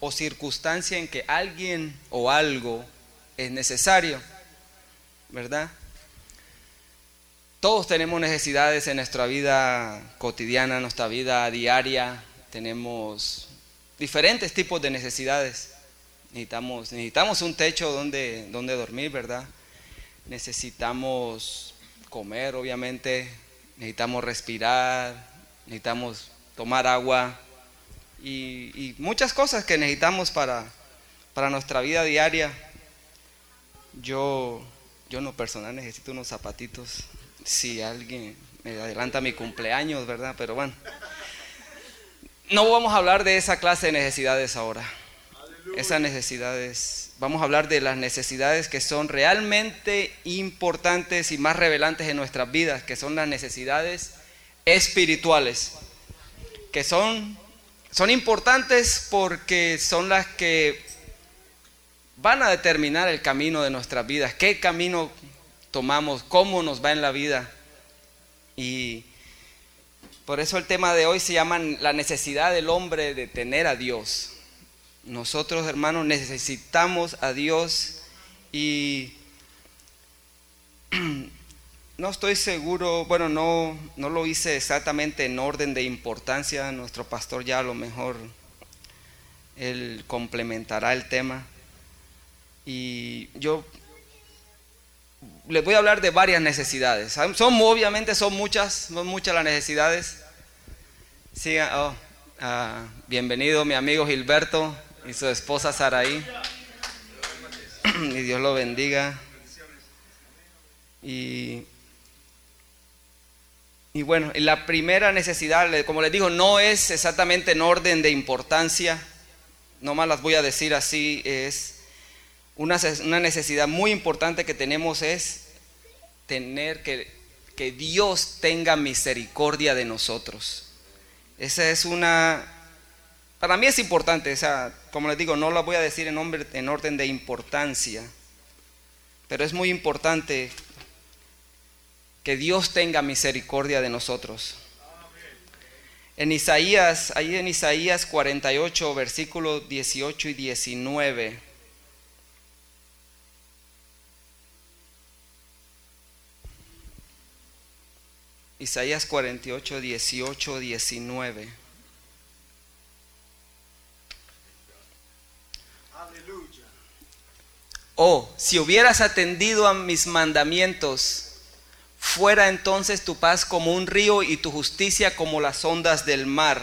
o circunstancia en que alguien o algo es necesario, ¿verdad? Todos tenemos necesidades en nuestra vida cotidiana, en nuestra vida diaria, tenemos diferentes tipos de necesidades. Necesitamos, necesitamos un techo donde, donde dormir, ¿verdad? Necesitamos comer, obviamente, necesitamos respirar, necesitamos tomar agua y, muchas cosas que necesitamos para, para nuestra vida diaria. Yo, yo en lo personal necesito unos zapatitos. Si alguien me adelanta mi cumpleaños, ¿verdad? Pero bueno, no vamos a hablar de esa clase de necesidades ahora. Esas necesidades, vamos a hablar de las necesidades que son realmente importantes y más revelantes en nuestras vidas, que son las necesidades espirituales, que son, son importantes porque son las que van a determinar el camino de nuestras vidas, qué camino tomamos, cómo nos va en la vida. Y por eso el tema de hoy se llama la necesidad del hombre de tener a Dios. Nosotros, hermanos, necesitamos a Dios y no estoy seguro, bueno, no, no lo hice exactamente en orden de importancia, nuestro pastor ya a lo mejor él complementará el tema. Y yo les voy a hablar de varias necesidades. Son obviamente son muchas, son muchas las necesidades. Siga, oh, ah, bienvenido mi amigo Gilberto y su esposa Saraí. y Dios lo bendiga. Y, y bueno, la primera necesidad, como les digo, no es exactamente en orden de importancia, nomás las voy a decir así, es una, necesidad muy importante que tenemos es tener que, Dios tenga misericordia de nosotros. Esa es una, para mí es importante, o sea, como les digo, no la voy a decir en orden de importancia, pero es muy importante que Dios tenga misericordia de nosotros. En Isaías, ahí en Isaías 48, versículos 18 y 19. Isaías 48, 18, 19. Aleluya. Oh, si hubieras atendido a mis mandamientos, fuera entonces tu paz como un río y tu justicia como las ondas del mar.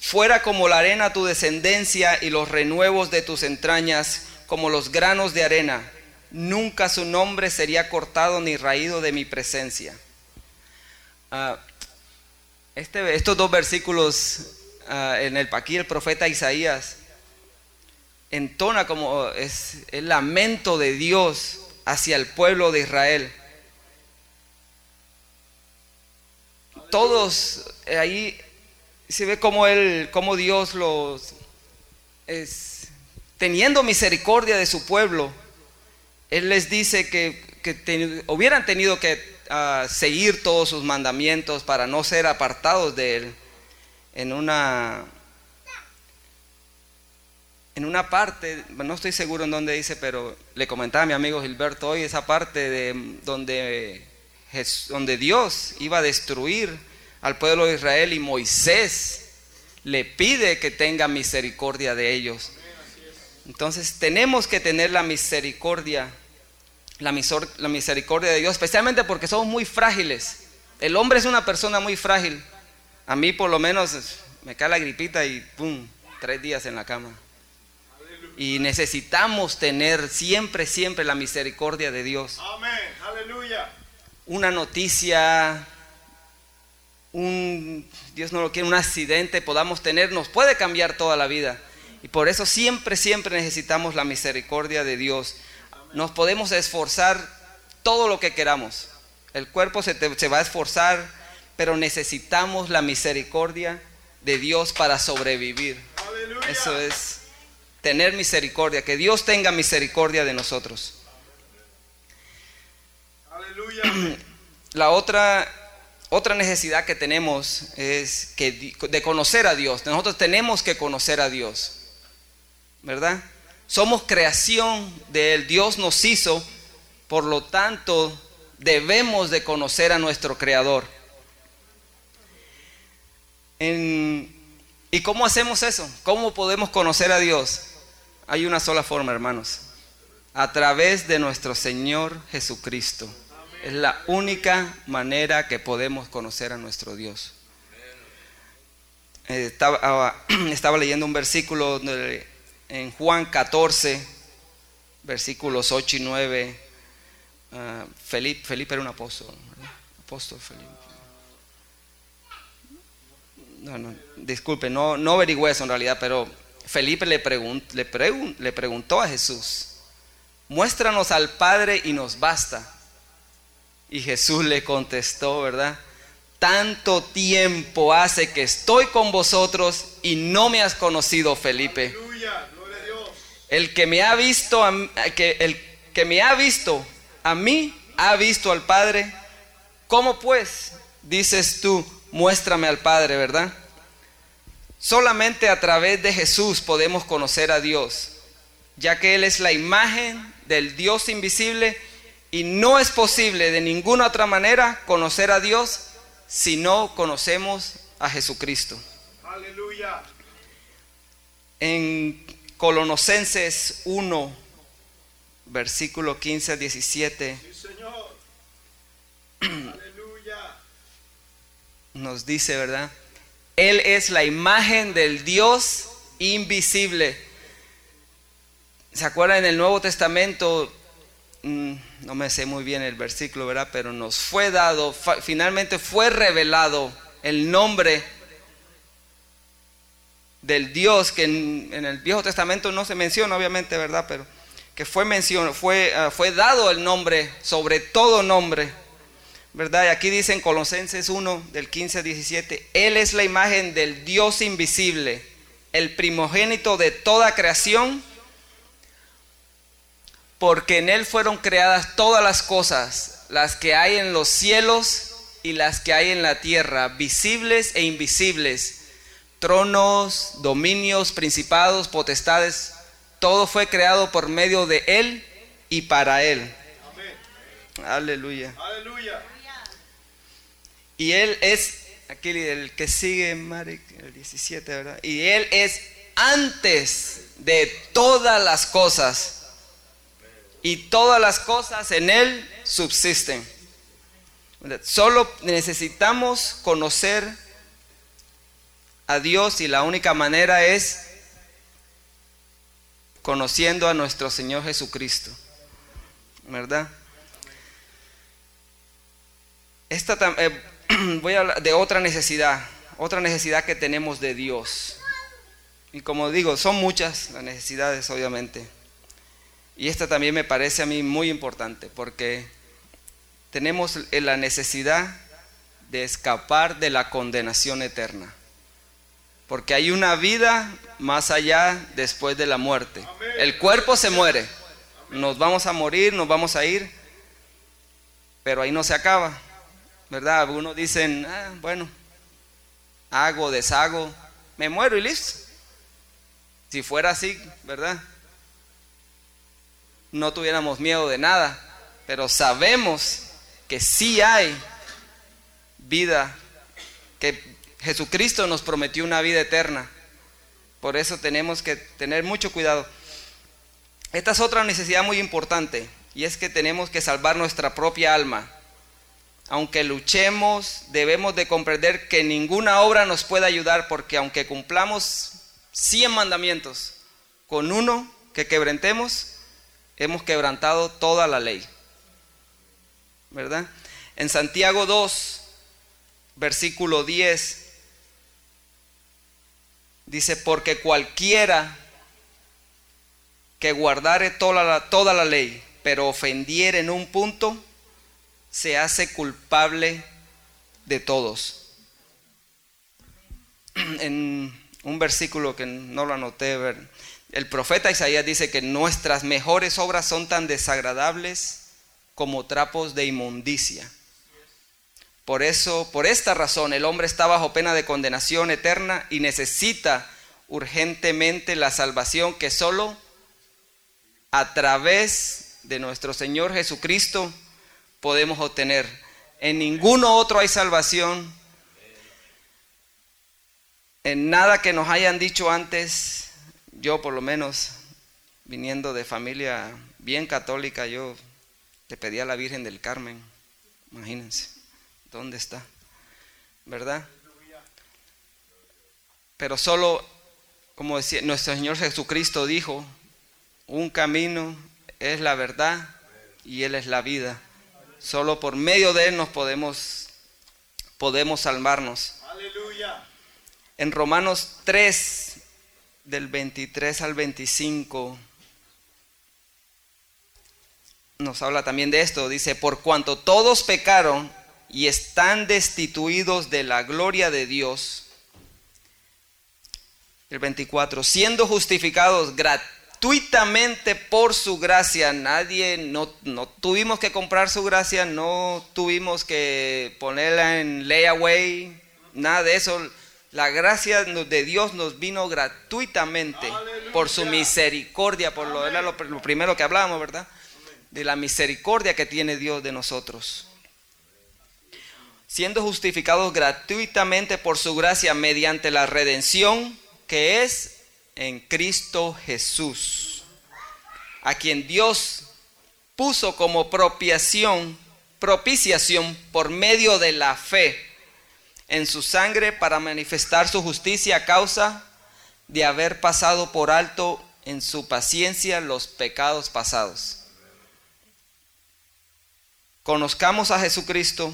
Fuera como la arena tu descendencia y los renuevos de tus entrañas como los granos de arena nunca su nombre sería cortado ni raído de mi presencia. Ah, este, estos dos versículos ah, en el aquí el profeta Isaías entona como es el lamento de Dios hacia el pueblo de Israel. Todos eh, ahí se ve como él, como Dios los es teniendo misericordia de su pueblo él les dice que, hubieran tenido que ah, seguir todos sus mandamientos para no ser apartados de Él. En una, en una parte, no estoy seguro en dónde dice, pero le comentaba a mi amigo Gilberto hoy esa parte de donde, donde Dios iba a destruir al pueblo de Israel y Moisés le pide que tenga misericordia de ellos. Entonces tenemos que tener la misericordia, la, misericordia de Dios, especialmente porque somos muy frágiles. El hombre es una persona muy frágil. A mí por lo menos me cae la gripita y ¡pum! Tres días en la cama. Y necesitamos tener siempre, siempre la misericordia de Dios. Amén, aleluya. Una noticia, un, Dios no lo quiere, un accidente podamos tener, nos puede cambiar toda la vida. Y por eso siempre, siempre necesitamos la misericordia de Dios. Nos podemos esforzar todo lo que queramos. El cuerpo se, va a esforzar, pero necesitamos la misericordia de Dios para sobrevivir. Eso es tener misericordia, que Dios tenga misericordia de nosotros. Aleluya. La otra otra necesidad que tenemos es que, de conocer a Dios. Nosotros tenemos que conocer a Dios, ¿verdad? Somos creación de Él. Dios nos hizo, por lo tanto, debemos de conocer a nuestro Creador. ¿Y cómo hacemos eso? ¿Cómo podemos conocer a Dios? Hay una sola forma, hermanos. A través de nuestro Señor Jesucristo. Es la única manera que podemos conocer a nuestro Dios. Eh, estaba, ah, estaba, leyendo un versículo en Juan 14, versículos 8 y 9. Ah, Felipe, Felipe, era un apóstol. Apóstol Felipe. No, disculpe, no, no averigüé eso en realidad, pero Felipe le, le, le preguntó a Jesús, muéstranos al Padre y nos basta. Y Jesús le contestó, ¿verdad? Tanto tiempo hace que estoy con vosotros y no me has conocido, Felipe. El que me ha visto, a, que, el que me ha visto a mí, ha visto al Padre. ¿Cómo pues dices tú, muéstrame al Padre, verdad? Solamente a través de Jesús podemos conocer a Dios, ya que Él es la imagen del Dios invisible y no es posible de ninguna otra manera conocer a Dios si no conocemos a Jesucristo. Aleluya. En Colonosenses 1, versículo 15 a 17. señor. Aleluya. Nos dice, ¿verdad? Él es la imagen del Dios invisible. ¿Se acuerdan en el Nuevo Testamento? Mm, no me sé muy bien el versículo, ¿verdad? Pero nos fue dado, finalmente fue revelado el nombre del Dios que en, el Viejo Testamento no se menciona, obviamente, ¿verdad? Pero que fue mencionado, fue, ah, fue dado el nombre sobre todo nombre, ¿verdad? Y aquí dice en Colosenses 1, del 15 al 17, Él es la imagen del Dios invisible, el primogénito de toda creación porque en Él fueron creadas todas las cosas, las que hay en los cielos y las que hay en la tierra, visibles e invisibles, tronos, dominios, principados, potestades, todo fue creado por medio de Él y para Él. Aleluya. Aleluya. Y Él es, aquí el que sigue, Marek, el 17, ¿verdad? Y Él es antes de todas las cosas y todas las cosas en Él subsisten. Solo necesitamos conocer a Dios y la única manera es conociendo a nuestro Señor Jesucristo. ¿Verdad? Esta, eh, voy a hablar de otra necesidad, otra necesidad que tenemos de Dios. Y como digo, son muchas las necesidades, obviamente. Y esta también me parece a mí muy importante porque tenemos la necesidad de escapar de la condenación eterna. Porque hay una vida más allá después de la muerte. El cuerpo se muere. Nos vamos a morir, nos vamos a ir. Pero ahí no se acaba. ¿Verdad? Algunos dicen, ah, bueno, hago, deshago, me muero y listo. Si fuera así, ¿verdad? no tuviéramos miedo de nada, pero sabemos que sí hay vida, que Jesucristo nos prometió una vida eterna. Por eso tenemos que tener mucho cuidado. Esta es otra necesidad muy importante y es que tenemos que salvar nuestra propia alma. Aunque luchemos, debemos de comprender que ninguna obra nos puede ayudar porque aunque cumplamos 100 mandamientos, con uno que quebrantemos, hemos quebrantado toda la ley. ¿Verdad? En Santiago 2, versículo 10, dice, porque cualquiera que guardare toda la, toda la ley, pero ofendiere en un punto, se hace culpable de todos. En un versículo que no lo anoté, el profeta Isaías dice que nuestras mejores obras son tan desagradables como trapos de inmundicia. Por eso, por esta razón, el hombre está bajo pena de condenación eterna y necesita urgentemente la salvación que solo a través de nuestro Señor Jesucristo podemos obtener. En ninguno otro hay salvación. En nada que nos hayan dicho antes, yo por lo menos, viniendo de familia bien católica, yo le pedí a la Virgen del Carmen, imagínense, ¿dónde está? ¿Verdad? Pero solo, como decía, nuestro Señor Jesucristo dijo, un camino es la verdad y Él es la vida. Solo por medio de Él nos podemos, podemos salvarnos. Aleluya. En Romanos 3, del 23 al 25, nos habla también de esto. Dice, por cuanto todos pecaron y están destituidos de la gloria de Dios. El 24, siendo justificados gratuitamente gratuitamente por su gracia. Nadie, no, no tuvimos que comprar su gracia, no tuvimos que ponerla en layaway, nada de eso. La gracia de Dios nos vino gratuitamente por su misericordia, por lo era lo, lo primero que hablábamos, ¿verdad? De la misericordia que tiene Dios de nosotros. Siendo justificados gratuitamente por su gracia mediante la redención que es en Cristo Jesús, a quien Dios puso como propiciación, propiciación por medio de la fe en su sangre para manifestar su justicia a causa de haber pasado por alto en su paciencia los pecados pasados. Conozcamos a Jesucristo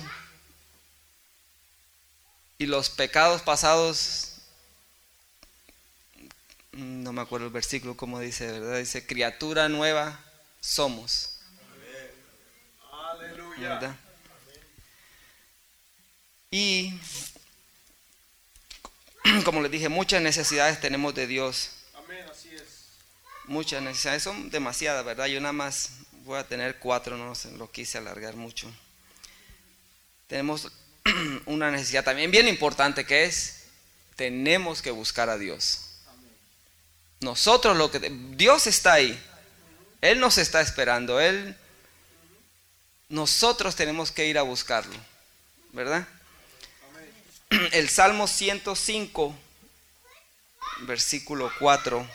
y los pecados pasados no me acuerdo el versículo como dice, ¿verdad? Dice, criatura nueva somos. Aleluya. Y como les dije, muchas necesidades tenemos de Dios. Amén, así es. Muchas necesidades, son demasiadas, ¿verdad? Yo nada más voy a tener cuatro, no lo quise alargar mucho. Tenemos una necesidad también bien importante que es, tenemos que buscar a Dios. Nosotros lo que... Dios está ahí. Él nos está esperando. Él... Nosotros tenemos que ir a buscarlo. ¿Verdad? El Salmo 105, versículo 4.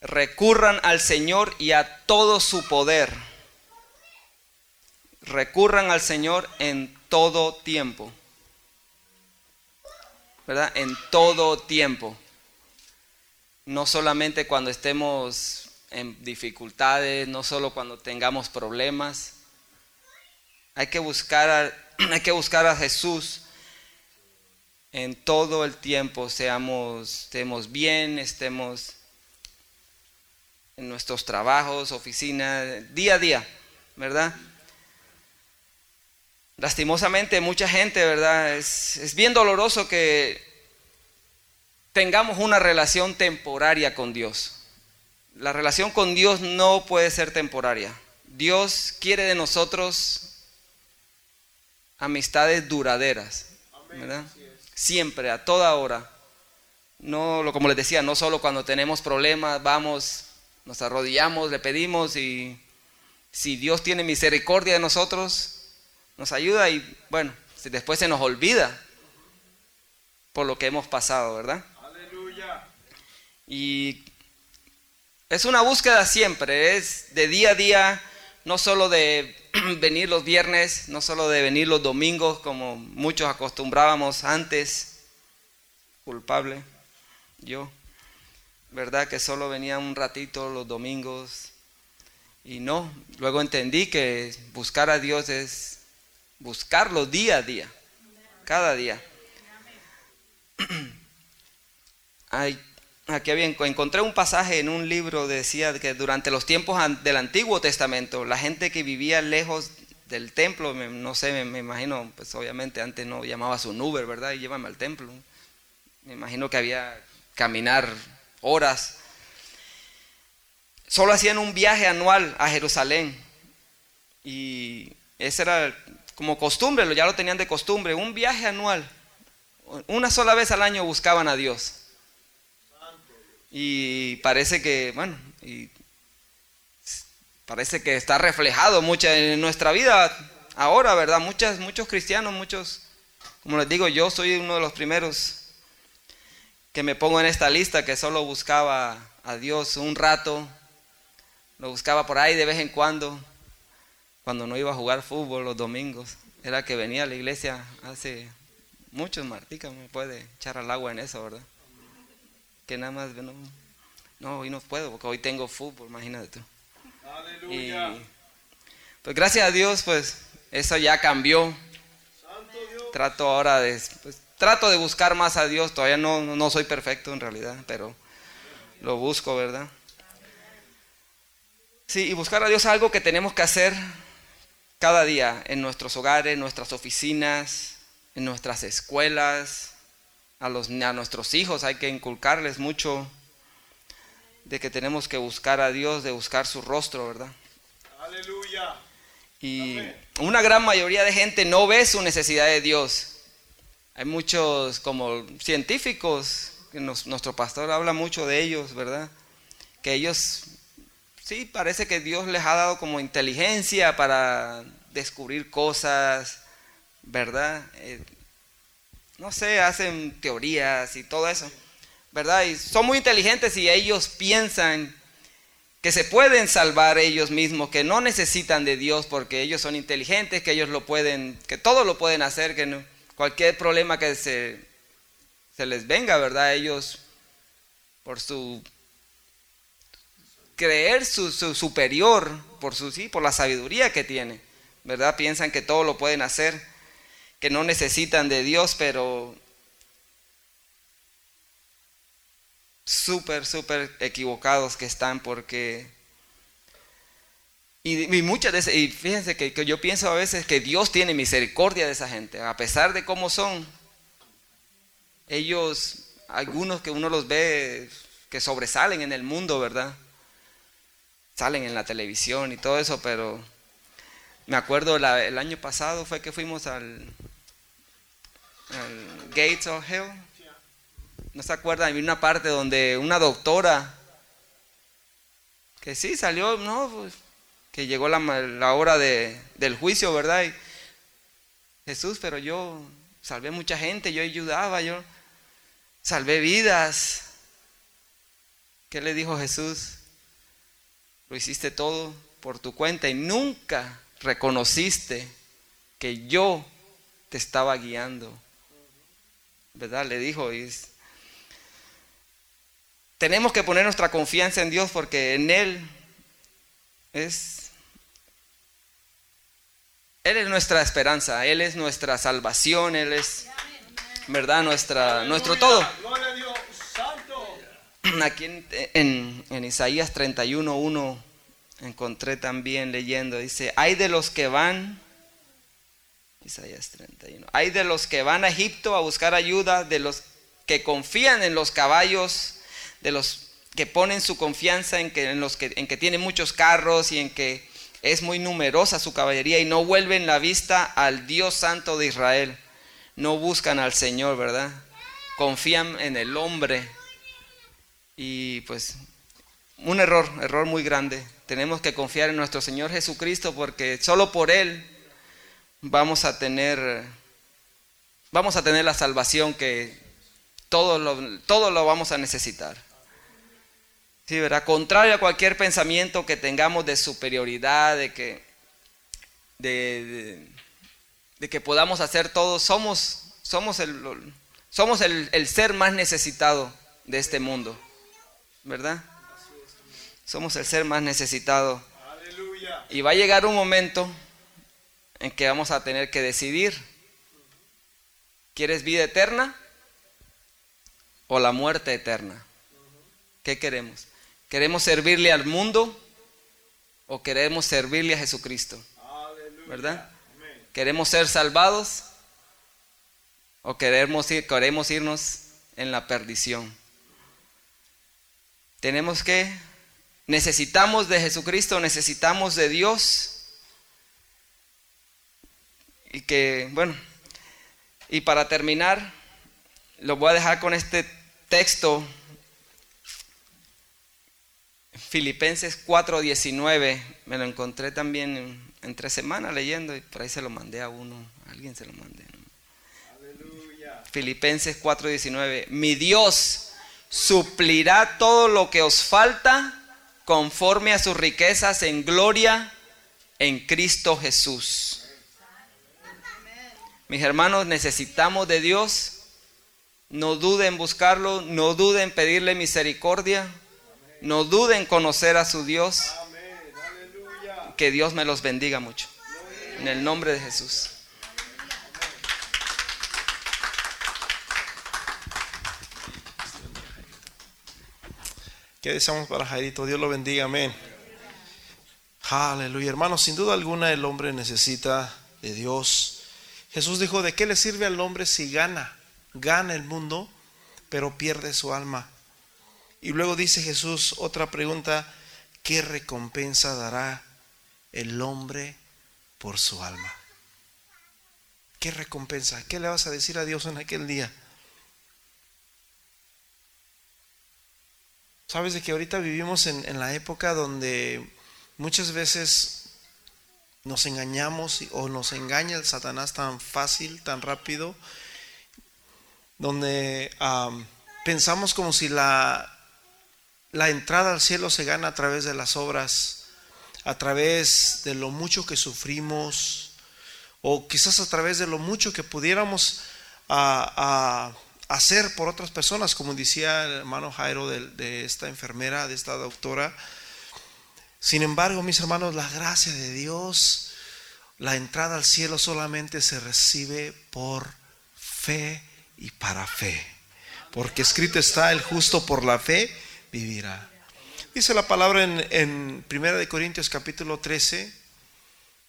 Recurran al Señor y a todo su poder. Recurran al Señor en todo tiempo. ¿Verdad? En todo tiempo. No solamente cuando estemos en dificultades, no solo cuando tengamos problemas. Hay que buscar a, hay que buscar a Jesús en todo el tiempo, seamos, estemos bien, estemos en nuestros trabajos, oficinas, día a día, ¿verdad? Lastimosamente mucha gente, ¿verdad? Es, bien doloroso que tengamos una relación temporaria con Dios. La relación con Dios no puede ser temporaria. Dios quiere de nosotros amistades duraderas, ¿verdad? Siempre, a toda hora. No, como les decía, no solo cuando tenemos problemas, vamos, nos arrodillamos, le pedimos y si Dios tiene misericordia de nosotros, nos ayuda y bueno, después se nos olvida por lo que hemos pasado, ¿verdad? Aleluya. Y es una búsqueda siempre, es de día a día, no solo de venir los viernes, no solo de venir los domingos como muchos acostumbrábamos antes, culpable, yo, ¿verdad? Que solo venía un ratito los domingos y no, luego entendí que buscar a Dios es buscarlo día a día, cada día. aquí había, encontré un pasaje en un libro, decía que durante los tiempos del Antiguo Testamento, la gente que vivía lejos del templo, no sé, me, imagino, pues obviamente antes no llamaba su Uber, ¿verdad? Y llévame al templo. Me imagino que había caminar horas. Solo hacían un viaje anual a Jerusalén. Y Ese era como costumbre, ya lo tenían de costumbre, un viaje anual. Una sola vez al año buscaban a Dios. Y parece que, bueno, y parece que está reflejado mucho en nuestra vida ahora, ¿verdad? Muchas, muchos cristianos, muchos, como les digo, yo soy uno de los primeros que me pongo en esta lista que solo buscaba a Dios un rato, lo buscaba por ahí de vez en cuando, cuando no iba a jugar fútbol los domingos, era que venía a la iglesia hace muchos, Martica me puede echar al agua en eso, ¿verdad? Que nada más, no, no, hoy no puedo porque hoy tengo fútbol, imagínate tú. Aleluya. pues gracias a Dios, pues eso ya cambió. Trato ahora de, pues, trato de buscar más a Dios. Todavía no, no soy perfecto en realidad, pero lo busco, ¿verdad? Sí, y buscar a Dios es algo que tenemos que hacer cada día en nuestros hogares, en nuestras oficinas, en nuestras escuelas, a, los, a nuestros hijos hay que inculcarles mucho de que tenemos que buscar a Dios, de buscar su rostro, ¿verdad? Aleluya. Y una gran mayoría de gente no ve su necesidad de Dios. Hay muchos como científicos, que nuestro pastor habla mucho de ellos, ¿verdad? Que ellos, sí, parece que Dios les ha dado como inteligencia para descubrir cosas, ¿verdad? Eh, no sé, hacen teorías y todo eso, ¿verdad? Y son muy inteligentes y ellos piensan que se pueden salvar ellos mismos, que no necesitan de Dios porque ellos son inteligentes, que ellos lo pueden, que todo lo pueden hacer, que cualquier problema que se les venga, ¿verdad? Ellos, por su creer su, superior, por su sí, por la sabiduría que tiene, ¿verdad? Piensan que todo lo pueden hacer, que no necesitan de Dios, pero súper, súper equivocados que están porque... Y, muchas veces, y fíjense que, que, yo pienso a veces que Dios tiene misericordia de esa gente, a pesar de cómo son. Ellos, algunos que uno los ve que sobresalen en el mundo, ¿verdad? Salen en la televisión y todo eso, pero me acuerdo el año pasado fue que fuimos al, Gates of Hell ¿No se acuerdan? Una parte donde una doctora, que sí salió, no, pues, que llegó la, la hora de, del juicio, ¿verdad? Y, Jesús, pero yo salvé mucha gente, yo ayudaba, yo salvé vidas. ¿Qué le dijo Jesús? Lo hiciste todo por tu cuenta y nunca reconociste que yo te estaba guiando. ¿Verdad? Le dijo, y tenemos que poner nuestra confianza en Dios porque en Él es, Él es nuestra esperanza, Él es nuestra salvación, Él es, ¿verdad? Nuestra, nuestro todo. Aquí en, en, Isaías 31.1 encontré también leyendo, dice, hay de los que van, Isaías 31, hay de los que van a Egipto a buscar ayuda, de los que confían en los caballos de los que ponen su confianza en que, en los que, en que tienen muchos carros y en que es muy numerosa su caballería y no vuelven la vista al Dios Santo de Israel. No buscan al Señor, ¿verdad? Confían en el hombre. Y pues un error, error muy grande. Tenemos que confiar en nuestro Señor Jesucristo porque solo por Él vamos a tener, vamos a tener la salvación que todo lo, lo vamos a necesitar. Sí, ¿verdad? Contrario a cualquier pensamiento que tengamos de superioridad, de que, de, que podamos hacer todo, somos, somos, el, somos el, ser más necesitado de este mundo, ¿verdad? Somos el ser más necesitado. Y va a llegar un momento en que vamos a tener que decidir, ¿quieres vida eterna o la muerte eterna? ¿Qué queremos? ¿Queremos servirle al mundo o queremos servirle a Jesucristo? ¿Verdad? ¿Queremos ser salvados o queremos, ir, queremos irnos en la perdición? Tenemos que, necesitamos de Jesucristo, necesitamos de Dios. Y que, bueno, y para terminar, lo voy a dejar con este texto, Filipenses 4:19, me lo encontré también en, tres semanas leyendo y por ahí se lo mandé a uno, a alguien se lo mandé. Filipenses 4:19, mi Dios suplirá todo lo que os falta conforme a sus riquezas en gloria en Cristo Jesús. Mis hermanos, necesitamos de Dios. No duden en buscarlo, no duden en pedirle misericordia, no duden en conocer a su Dios. Que Dios me los bendiga mucho. En el nombre de Jesús. ¿Qué deseamos para Jairito? Dios lo bendiga, amén. Aleluya, hermanos, sin duda alguna el hombre necesita de Dios. Jesús dijo, ¿de qué le sirve al hombre si gana? Gana el mundo, pero pierde su alma. Y luego dice Jesús otra pregunta, ¿qué recompensa dará el hombre por su alma? ¿Qué recompensa? ¿Qué le vas a decir a Dios en aquel día? Sabes de que ahorita vivimos en, la época donde muchas veces nos engañamos o nos engaña el Satanás tan fácil, tan rápido, donde pensamos como si la, la entrada al cielo se gana a través de las obras, a través de lo mucho que sufrimos, o quizás a través de lo mucho que pudiéramos a, hacer por otras personas, como decía el hermano Jairo de, esta enfermera, de esta doctora. Sin embargo, mis hermanos, la gracia de Dios, la entrada al cielo solamente se recibe por fe y para fe. Porque escrito está, el justo por la fe vivirá. Dice la palabra en, en 1 Corintios capítulo 13,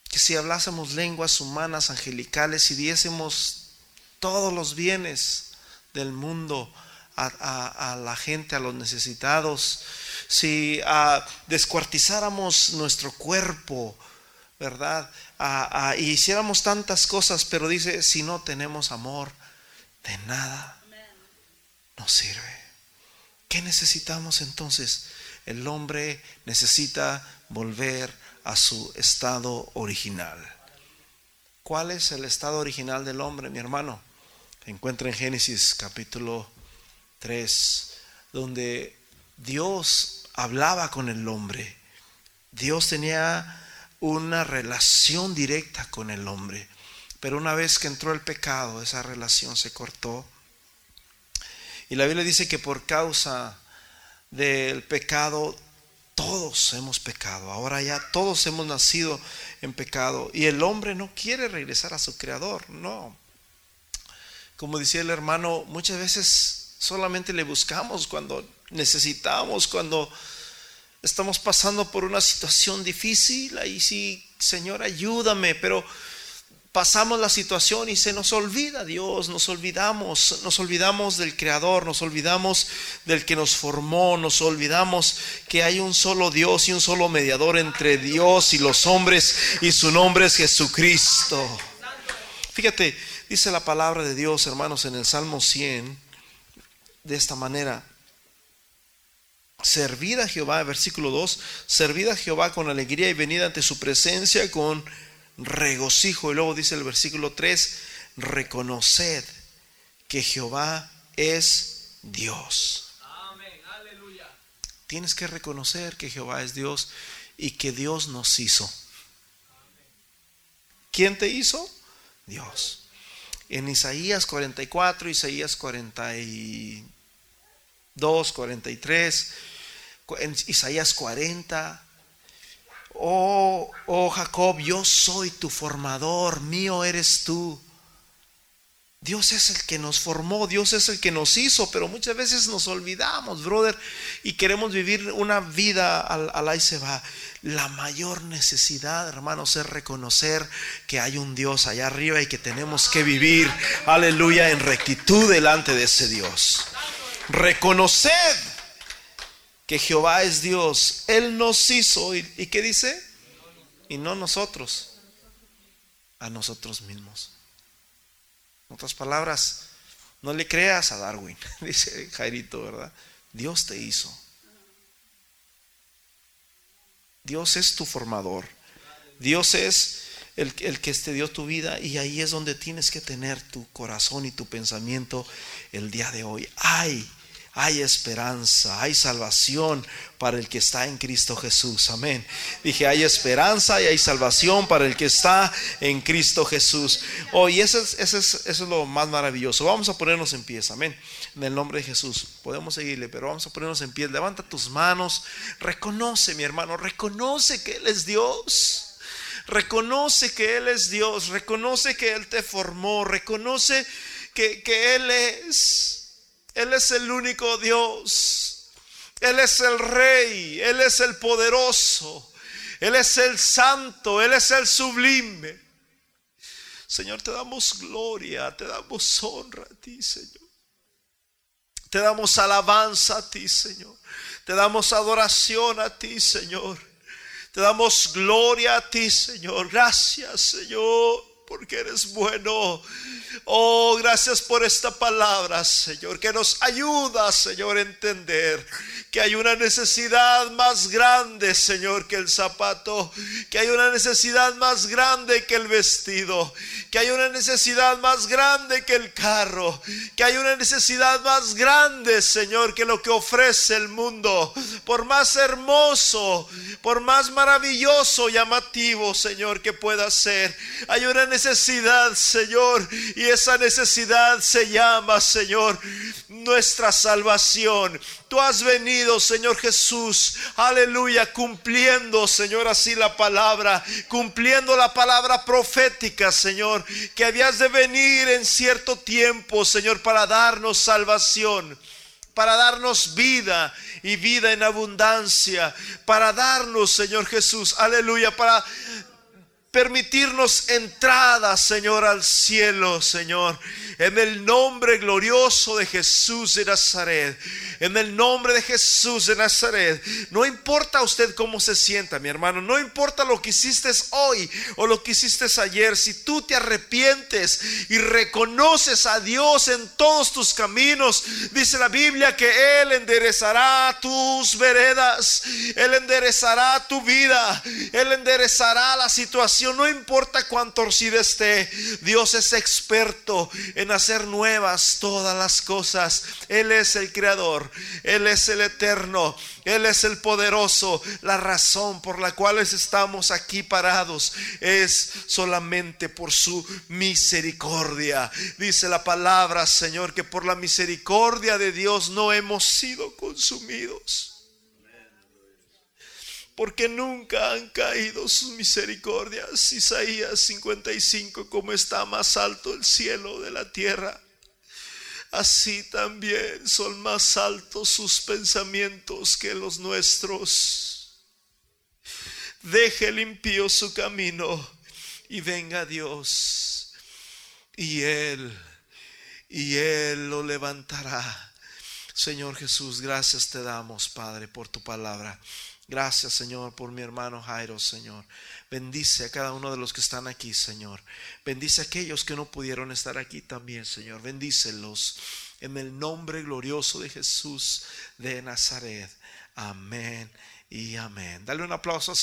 que si hablásemos lenguas humanas, angelicales, y diésemos todos los bienes, del mundo a, la gente, a los necesitados, si ah, descuartizáramos nuestro cuerpo, ¿verdad? y hiciéramos tantas cosas, pero dice, si no tenemos amor, de nada nos sirve. ¿Qué necesitamos entonces? El hombre necesita volver a su estado original. ¿Cuál es el estado original del hombre, mi hermano? Encuentra en Génesis capítulo 3, donde Dios hablaba con el hombre. Dios tenía una relación directa con el hombre. Pero una vez que entró el pecado, esa relación se cortó. Y la Biblia dice que por causa del pecado, todos hemos pecado. Ahora ya todos hemos nacido en pecado. Y el hombre no quiere regresar a su creador, no. Como decía el hermano, muchas veces solamente le buscamos cuando necesitamos, cuando estamos pasando por una situación difícil. Ahí sí, Señor, ayúdame, pero pasamos la situación y se nos olvida Dios, nos olvidamos, nos olvidamos del Creador, nos olvidamos del que nos formó, nos olvidamos que hay un solo Dios y un solo mediador entre Dios y los hombres y su nombre es Jesucristo. Fíjate, Dice la palabra de Dios, hermanos, en el Salmo 100, de esta manera. Servid a Jehová, versículo 2, servid a Jehová con alegría y venid ante su presencia con regocijo. Y luego dice el versículo 3, reconoced que Jehová es Dios. Amén, aleluya. Tienes que reconocer que Jehová es Dios y que Dios nos hizo. ¿Quién te hizo? Dios en Isaías 44, Isaías 42, 43, en Isaías 40. Oh, oh Jacob, yo soy tu formador, mío eres tú. Dios es el que nos formó, Dios es el que nos hizo, pero muchas veces nos olvidamos, brother, y queremos vivir una vida al, al ahí se va. La mayor necesidad, hermanos, es reconocer que hay un Dios allá arriba y que tenemos que vivir, aleluya, en rectitud delante de ese Dios. Reconoced que Jehová es Dios, Él nos hizo, ¿y, y qué dice? Y no nosotros. a nosotros mismos. En otras palabras, no le creas a Darwin, dice Jairito, ¿verdad? Dios te hizo. Dios es tu formador. Dios es el, el, que te dio tu vida y ahí es donde tienes que tener tu corazón y tu pensamiento el día de hoy. Ay, hay esperanza, hay salvación para el que está en Cristo Jesús. Amén. Dije, hay esperanza y hay salvación para el que está en Cristo Jesús. Hoy eso, es, eso, es, eso es lo más maravilloso. Vamos a ponernos en pie. Amén. En el nombre de Jesús. Podemos seguirle, pero vamos a ponernos en pie. Levanta tus manos. Reconoce, mi hermano, reconoce que Él es Dios. Reconoce que Él es Dios. Reconoce que Él te formó. Reconoce que, que Él es él es el único Dios. Él es el rey. Él es el poderoso. Él es el santo. Él es el sublime. Señor, te damos gloria, te damos honra a ti, Señor. Te damos alabanza a ti, Señor. Te damos adoración a ti, Señor. Te damos gloria a ti, Señor. Gracias, Señor porque eres bueno. Oh, gracias por esta palabra, Señor, que nos ayuda, Señor, a entender que hay una necesidad más grande, Señor, que el zapato, que hay una necesidad más grande que el vestido, que hay una necesidad más grande que el carro, que hay una necesidad más grande, Señor, que lo que ofrece el mundo. Por más hermoso, por más maravilloso, llamativo, Señor, que pueda ser, hay una necesidad necesidad, Señor, y esa necesidad se llama, Señor, nuestra salvación. Tú has venido, Señor Jesús, aleluya, cumpliendo, Señor, así la palabra, cumpliendo la palabra profética, Señor, que habías de venir en cierto tiempo, Señor, para darnos salvación para darnos vida y vida en abundancia, para darnos, Señor Jesús, aleluya, para permitirnos entrada, Señor, al cielo, Señor. En el nombre glorioso de Jesús de Nazaret. En el nombre de Jesús de Nazaret. No importa usted cómo se sienta, mi hermano. No importa lo que hiciste hoy o lo que hiciste ayer. Si tú te arrepientes y reconoces a Dios en todos tus caminos, dice la Biblia que Él enderezará tus veredas. Él enderezará tu vida. Él enderezará la situación no importa cuán torcida esté, Dios es experto en hacer nuevas todas las cosas. Él es el creador, Él es el eterno, Él es el poderoso. La razón por la cual estamos aquí parados es solamente por su misericordia. Dice la palabra, Señor, que por la misericordia de Dios no hemos sido consumidos porque nunca han caído sus misericordias. Isaías 55, como está más alto el cielo de la tierra, así también son más altos sus pensamientos que los nuestros. Deje limpio su camino y venga Dios y Él, y Él lo levantará. Señor Jesús, gracias te damos, Padre, por tu palabra. Gracias, Señor, por mi hermano Jairo, Señor. Bendice a cada uno de los que están aquí, Señor. Bendice a aquellos que no pudieron estar aquí también, Señor. Bendícelos en el nombre glorioso de Jesús de Nazaret. Amén y amén. Dale un aplauso.